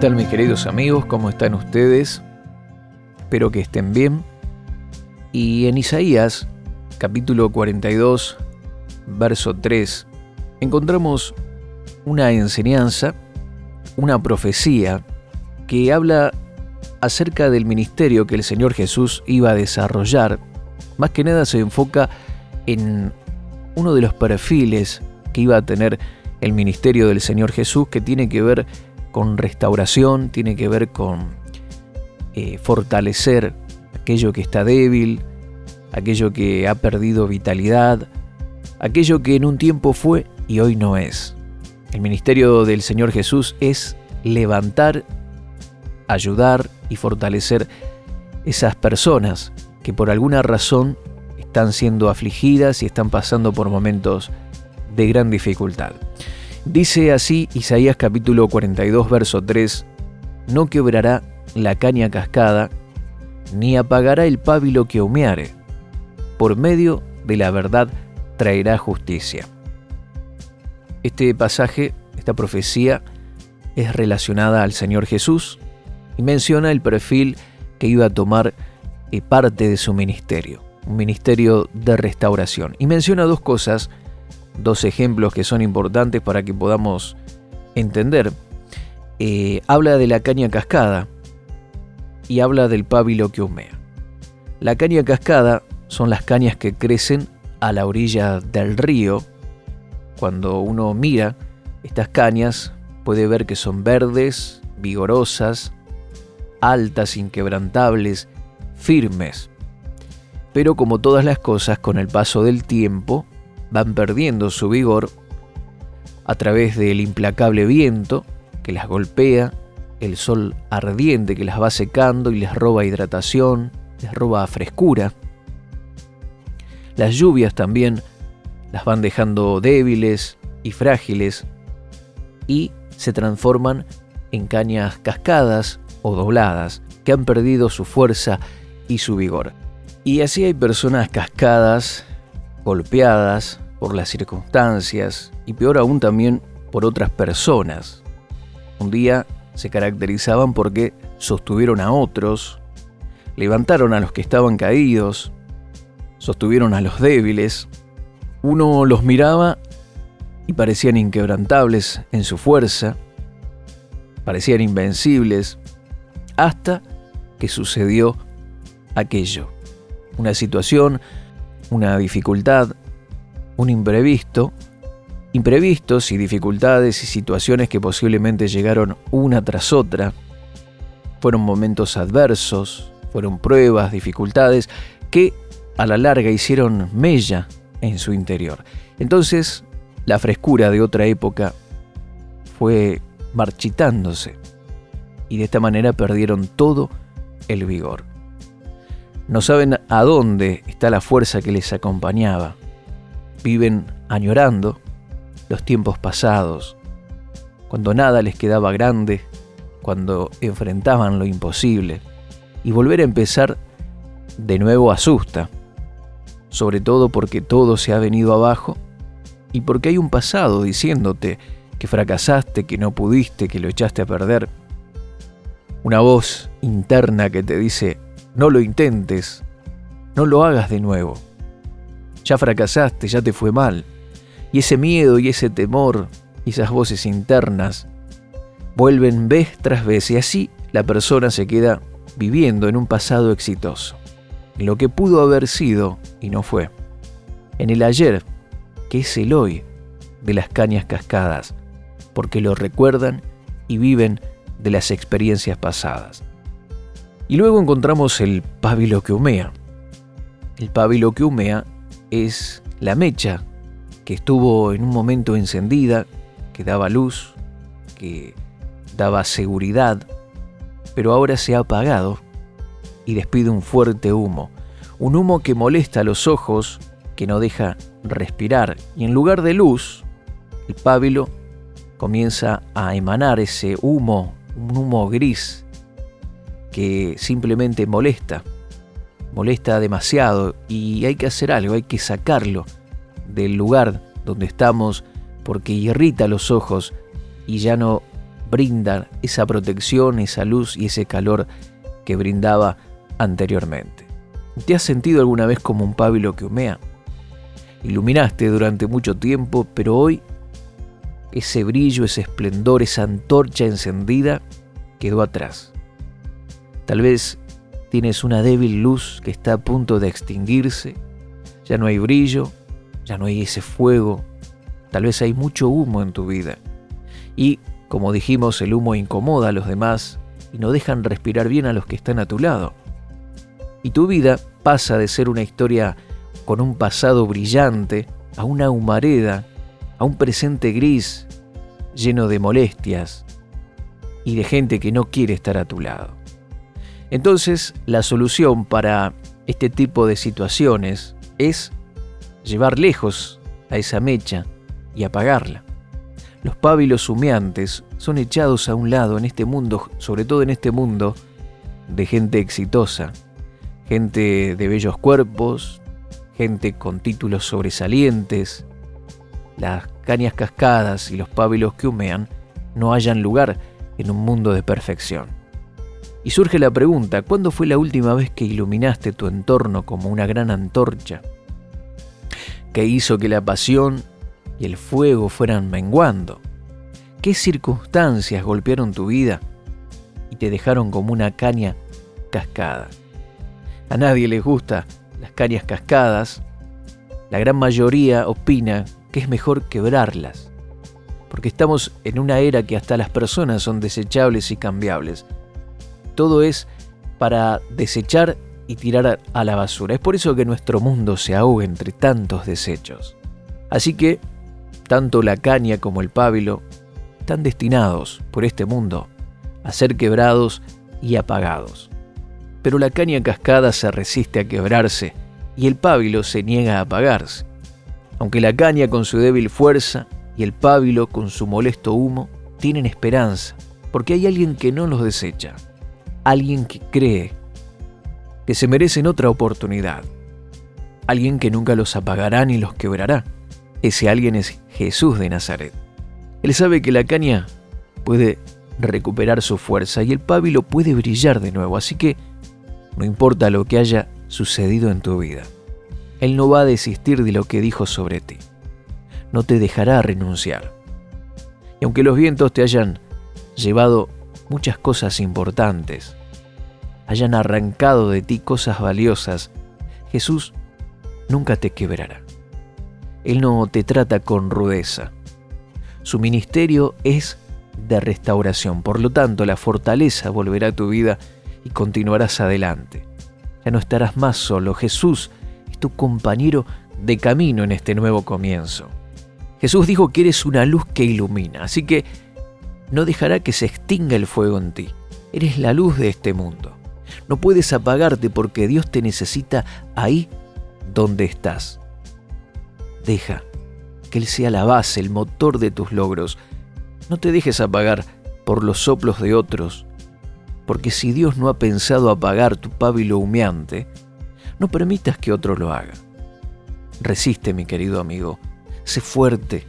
tal mis queridos amigos? ¿Cómo están ustedes? Espero que estén bien. Y en Isaías, capítulo 42, verso 3, encontramos una enseñanza, una profecía que habla acerca del ministerio que el Señor Jesús iba a desarrollar. Más que nada se enfoca en uno de los perfiles que iba a tener el ministerio del Señor Jesús que tiene que ver con restauración, tiene que ver con eh, fortalecer aquello que está débil, aquello que ha perdido vitalidad, aquello que en un tiempo fue y hoy no es. El ministerio del Señor Jesús es levantar, ayudar y fortalecer esas personas que por alguna razón están siendo afligidas y están pasando por momentos de gran dificultad. Dice así Isaías capítulo 42, verso 3, No quebrará la caña cascada, ni apagará el pábilo que humeare. Por medio de la verdad traerá justicia. Este pasaje, esta profecía, es relacionada al Señor Jesús y menciona el perfil que iba a tomar eh, parte de su ministerio, un ministerio de restauración. Y menciona dos cosas dos ejemplos que son importantes para que podamos entender. Eh, habla de la caña cascada y habla del pábilo que humea. La caña cascada son las cañas que crecen a la orilla del río. Cuando uno mira estas cañas puede ver que son verdes, vigorosas, altas, inquebrantables, firmes. Pero como todas las cosas, con el paso del tiempo van perdiendo su vigor a través del implacable viento que las golpea, el sol ardiente que las va secando y les roba hidratación, les roba frescura. Las lluvias también las van dejando débiles y frágiles y se transforman en cañas cascadas o dobladas que han perdido su fuerza y su vigor. Y así hay personas cascadas golpeadas por las circunstancias y peor aún también por otras personas. Un día se caracterizaban porque sostuvieron a otros, levantaron a los que estaban caídos, sostuvieron a los débiles. Uno los miraba y parecían inquebrantables en su fuerza, parecían invencibles, hasta que sucedió aquello. Una situación una dificultad, un imprevisto, imprevistos y dificultades y situaciones que posiblemente llegaron una tras otra. Fueron momentos adversos, fueron pruebas, dificultades que a la larga hicieron mella en su interior. Entonces, la frescura de otra época fue marchitándose y de esta manera perdieron todo el vigor. No saben a dónde está la fuerza que les acompañaba. Viven añorando los tiempos pasados, cuando nada les quedaba grande, cuando enfrentaban lo imposible. Y volver a empezar de nuevo asusta, sobre todo porque todo se ha venido abajo y porque hay un pasado diciéndote que fracasaste, que no pudiste, que lo echaste a perder. Una voz interna que te dice, no lo intentes, no lo hagas de nuevo. Ya fracasaste, ya te fue mal. Y ese miedo y ese temor y esas voces internas vuelven vez tras vez y así la persona se queda viviendo en un pasado exitoso, en lo que pudo haber sido y no fue, en el ayer, que es el hoy de las cañas cascadas, porque lo recuerdan y viven de las experiencias pasadas. Y luego encontramos el pábilo que humea. El pábilo que humea es la mecha que estuvo en un momento encendida, que daba luz, que daba seguridad, pero ahora se ha apagado y despide un fuerte humo, un humo que molesta a los ojos, que no deja respirar, y en lugar de luz, el pábilo comienza a emanar ese humo, un humo gris, que simplemente molesta, molesta demasiado y hay que hacer algo, hay que sacarlo del lugar donde estamos porque irrita los ojos y ya no brinda esa protección, esa luz y ese calor que brindaba anteriormente. ¿Te has sentido alguna vez como un pábilo que humea? Iluminaste durante mucho tiempo, pero hoy ese brillo, ese esplendor, esa antorcha encendida quedó atrás. Tal vez tienes una débil luz que está a punto de extinguirse, ya no hay brillo, ya no hay ese fuego, tal vez hay mucho humo en tu vida. Y, como dijimos, el humo incomoda a los demás y no dejan respirar bien a los que están a tu lado. Y tu vida pasa de ser una historia con un pasado brillante a una humareda, a un presente gris lleno de molestias y de gente que no quiere estar a tu lado. Entonces, la solución para este tipo de situaciones es llevar lejos a esa mecha y apagarla. Los pábilos humeantes son echados a un lado en este mundo, sobre todo en este mundo de gente exitosa, gente de bellos cuerpos, gente con títulos sobresalientes. Las cañas cascadas y los pábilos que humean no hallan lugar en un mundo de perfección. Y surge la pregunta, ¿cuándo fue la última vez que iluminaste tu entorno como una gran antorcha? ¿Qué hizo que la pasión y el fuego fueran menguando? ¿Qué circunstancias golpearon tu vida y te dejaron como una caña cascada? A nadie les gusta las cañas cascadas. La gran mayoría opina que es mejor quebrarlas. Porque estamos en una era que hasta las personas son desechables y cambiables. Todo es para desechar y tirar a la basura. Es por eso que nuestro mundo se ahoga entre tantos desechos. Así que, tanto la caña como el pábilo están destinados por este mundo a ser quebrados y apagados pero la caña cascada se resiste a quebrarse y el pábilo se niega a apagarse. Aunque la caña con su débil fuerza y el pábilo con su molesto humo tienen esperanza, porque hay alguien que no los desecha, alguien que cree que se merecen otra oportunidad, alguien que nunca los apagará ni los quebrará. Ese alguien es Jesús de Nazaret. Él sabe que la caña puede recuperar su fuerza y el pábilo puede brillar de nuevo, así que no importa lo que haya sucedido en tu vida. Él no va a desistir de lo que dijo sobre ti. No te dejará renunciar. Y aunque los vientos te hayan llevado muchas cosas importantes, hayan arrancado de ti cosas valiosas, Jesús nunca te quebrará. Él no te trata con rudeza. Su ministerio es de restauración, por lo tanto la fortaleza volverá a tu vida y continuarás adelante. Ya no estarás más solo. Jesús es tu compañero de camino en este nuevo comienzo. Jesús dijo que eres una luz que ilumina, así que no dejará que se extinga el fuego en ti. Eres la luz de este mundo. No puedes apagarte porque Dios te necesita ahí donde estás. Deja que Él sea la base, el motor de tus logros. No te dejes apagar por los soplos de otros porque si Dios no ha pensado apagar tu pábilo humeante, no permitas que otro lo haga. Resiste, mi querido amigo, sé fuerte,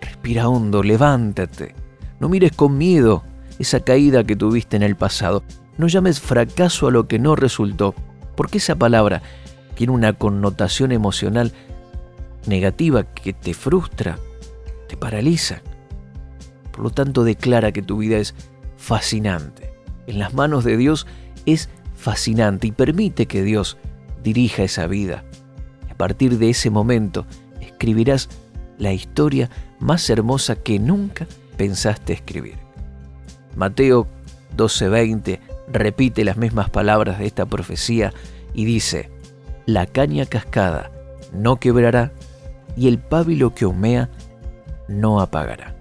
respira hondo, levántate, no mires con miedo esa caída que tuviste en el pasado, no llames fracaso a lo que no resultó, porque esa palabra tiene una connotación emocional negativa que te frustra, te paraliza. Por lo tanto, declara que tu vida es fascinante en las manos de Dios es fascinante y permite que Dios dirija esa vida. A partir de ese momento escribirás la historia más hermosa que nunca pensaste escribir. Mateo 12:20 repite las mismas palabras de esta profecía y dice, la caña cascada no quebrará y el pábilo que humea no apagará.